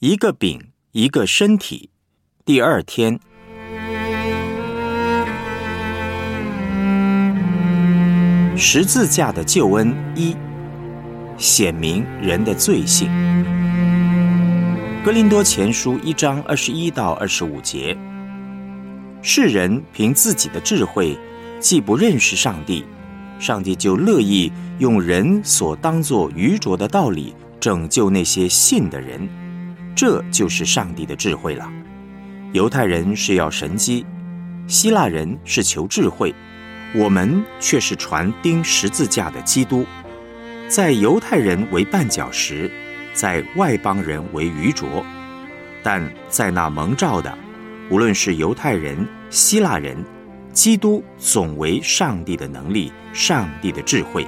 一个饼，一个身体。第二天，十字架的救恩一，显明人的罪性。哥林多前书一章二十一到二十五节，世人凭自己的智慧，既不认识上帝，上帝就乐意用人所当作愚拙的道理拯救那些信的人。这就是上帝的智慧了。犹太人是要神机，希腊人是求智慧，我们却是传钉十字架的基督。在犹太人为绊脚石，在外邦人为愚拙，但在那蒙召的，无论是犹太人、希腊人，基督总为上帝的能力、上帝的智慧。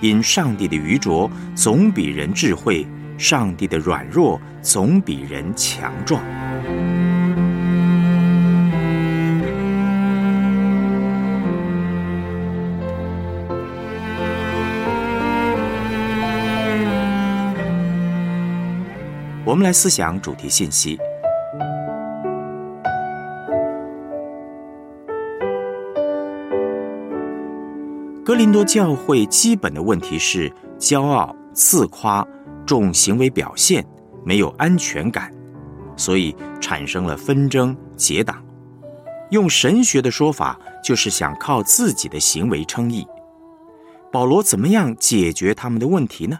因上帝的愚拙总比人智慧。上帝的软弱总比人强壮。我们来思想主题信息。哥林多教会基本的问题是骄傲、自夸。重行为表现，没有安全感，所以产生了纷争结党。用神学的说法，就是想靠自己的行为称义。保罗怎么样解决他们的问题呢？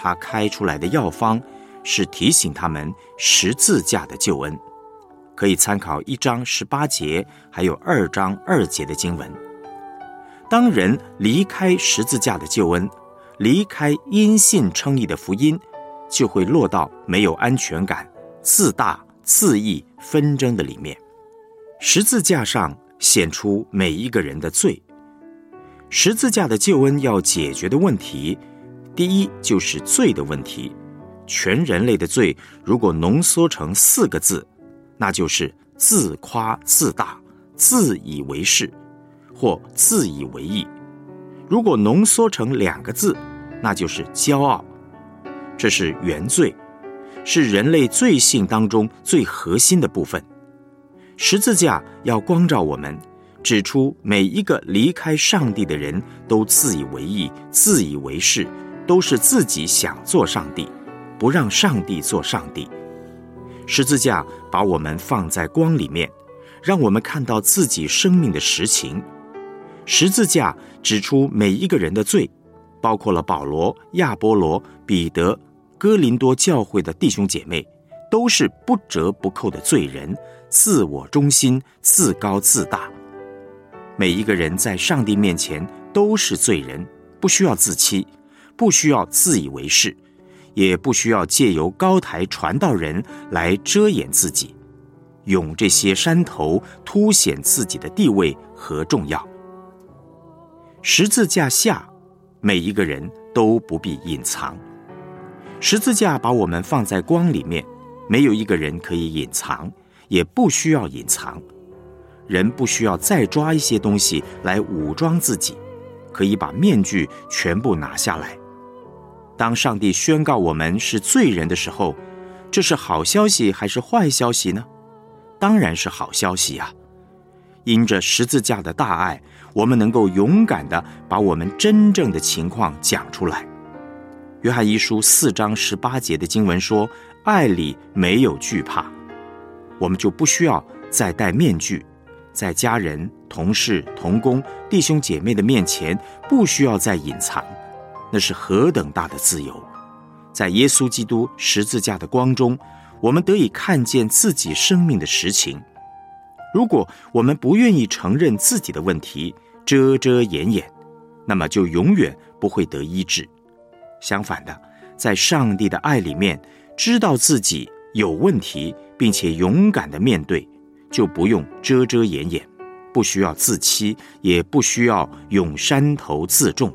他开出来的药方是提醒他们十字架的救恩，可以参考一章十八节，还有二章二节的经文。当人离开十字架的救恩。离开因信称义的福音，就会落到没有安全感、自大、自义、纷争的里面。十字架上显出每一个人的罪。十字架的救恩要解决的问题，第一就是罪的问题。全人类的罪，如果浓缩成四个字，那就是自夸自大、自以为是或自以为意。如果浓缩成两个字，那就是骄傲，这是原罪，是人类罪性当中最核心的部分。十字架要光照我们，指出每一个离开上帝的人都自以为意、自以为是，都是自己想做上帝，不让上帝做上帝。十字架把我们放在光里面，让我们看到自己生命的实情。十字架指出每一个人的罪，包括了保罗、亚波罗、彼得、哥林多教会的弟兄姐妹，都是不折不扣的罪人，自我中心、自高自大。每一个人在上帝面前都是罪人，不需要自欺，不需要自以为是，也不需要借由高台传道人来遮掩自己，用这些山头凸显自己的地位和重要。十字架下，每一个人都不必隐藏。十字架把我们放在光里面，没有一个人可以隐藏，也不需要隐藏。人不需要再抓一些东西来武装自己，可以把面具全部拿下来。当上帝宣告我们是罪人的时候，这是好消息还是坏消息呢？当然是好消息呀！因着十字架的大爱。我们能够勇敢的把我们真正的情况讲出来。约翰一书四章十八节的经文说：“爱里没有惧怕。”我们就不需要再戴面具，在家人、同事、同工、弟兄姐妹的面前，不需要再隐藏。那是何等大的自由！在耶稣基督十字架的光中，我们得以看见自己生命的实情。如果我们不愿意承认自己的问题，遮遮掩掩，那么就永远不会得医治。相反的，在上帝的爱里面，知道自己有问题，并且勇敢的面对，就不用遮遮掩掩，不需要自欺，也不需要用山头自重，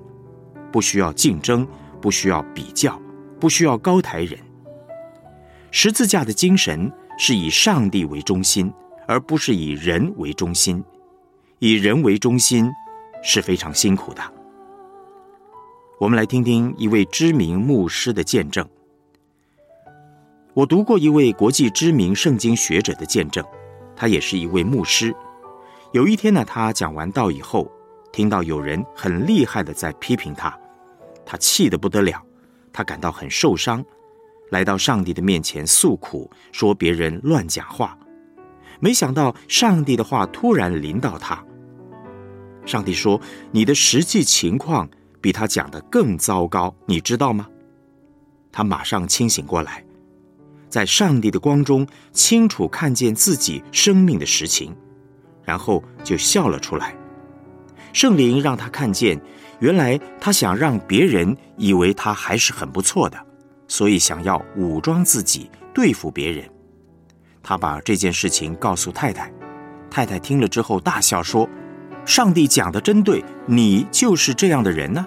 不需要竞争，不需要比较，不需要高抬人。十字架的精神是以上帝为中心。而不是以人为中心，以人为中心是非常辛苦的。我们来听听一位知名牧师的见证。我读过一位国际知名圣经学者的见证，他也是一位牧师。有一天呢，他讲完道以后，听到有人很厉害的在批评他，他气得不得了，他感到很受伤，来到上帝的面前诉苦，说别人乱讲话。没想到上帝的话突然临到他，上帝说：“你的实际情况比他讲的更糟糕，你知道吗？”他马上清醒过来。在上帝的光中，清楚看见自己生命的实情，然后就笑了出来。圣灵让他看见，原来他想让别人以为他还是很不错的，所以想要武装自己对付别人。他把这件事情告诉太太，太太听了之后大笑说：“上帝讲的真对，你就是这样的人呢。”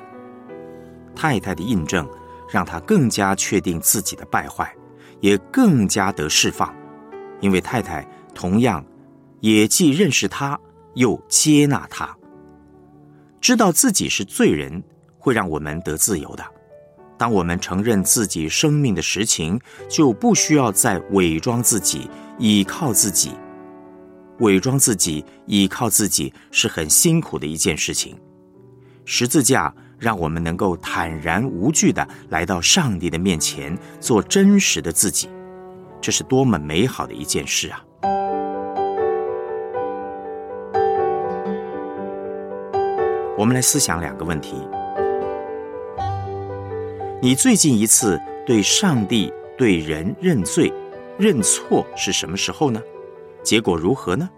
太太的印证让他更加确定自己的败坏。也更加得释放，因为太太同样也既认识他，又接纳他，知道自己是罪人，会让我们得自由的。当我们承认自己生命的实情，就不需要再伪装自己，依靠自己。伪装自己，依靠自己是很辛苦的一件事情。十字架。让我们能够坦然无惧的来到上帝的面前，做真实的自己，这是多么美好的一件事啊！我们来思想两个问题：你最近一次对上帝、对人认罪、认错是什么时候呢？结果如何呢？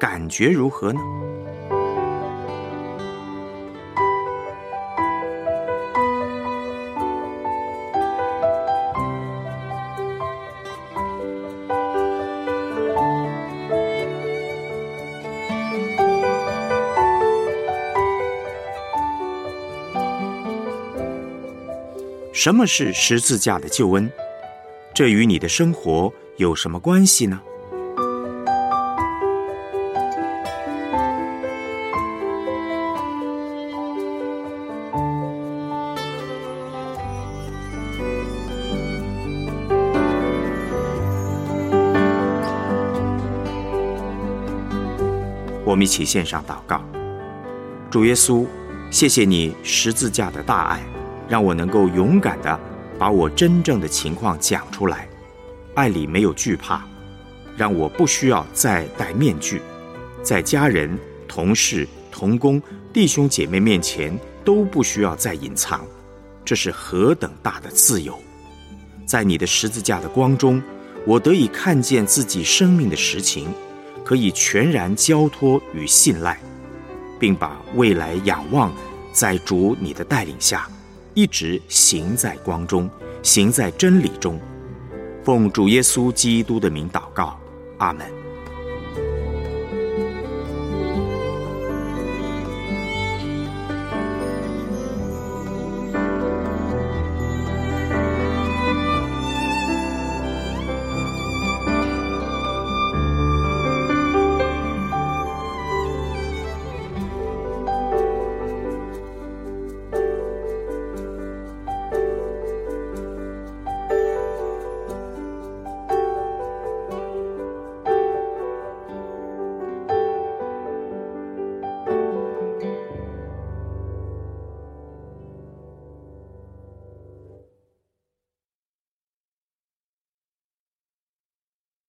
感觉如何呢？什么是十字架的救恩？这与你的生活有什么关系呢？我们一起献上祷告：主耶稣，谢谢你十字架的大爱。让我能够勇敢的把我真正的情况讲出来，爱里没有惧怕，让我不需要再戴面具，在家人、同事、同工、弟兄姐妹面前都不需要再隐藏，这是何等大的自由！在你的十字架的光中，我得以看见自己生命的实情，可以全然交托与信赖，并把未来仰望在主你的带领下。一直行在光中，行在真理中，奉主耶稣基督的名祷告，阿门。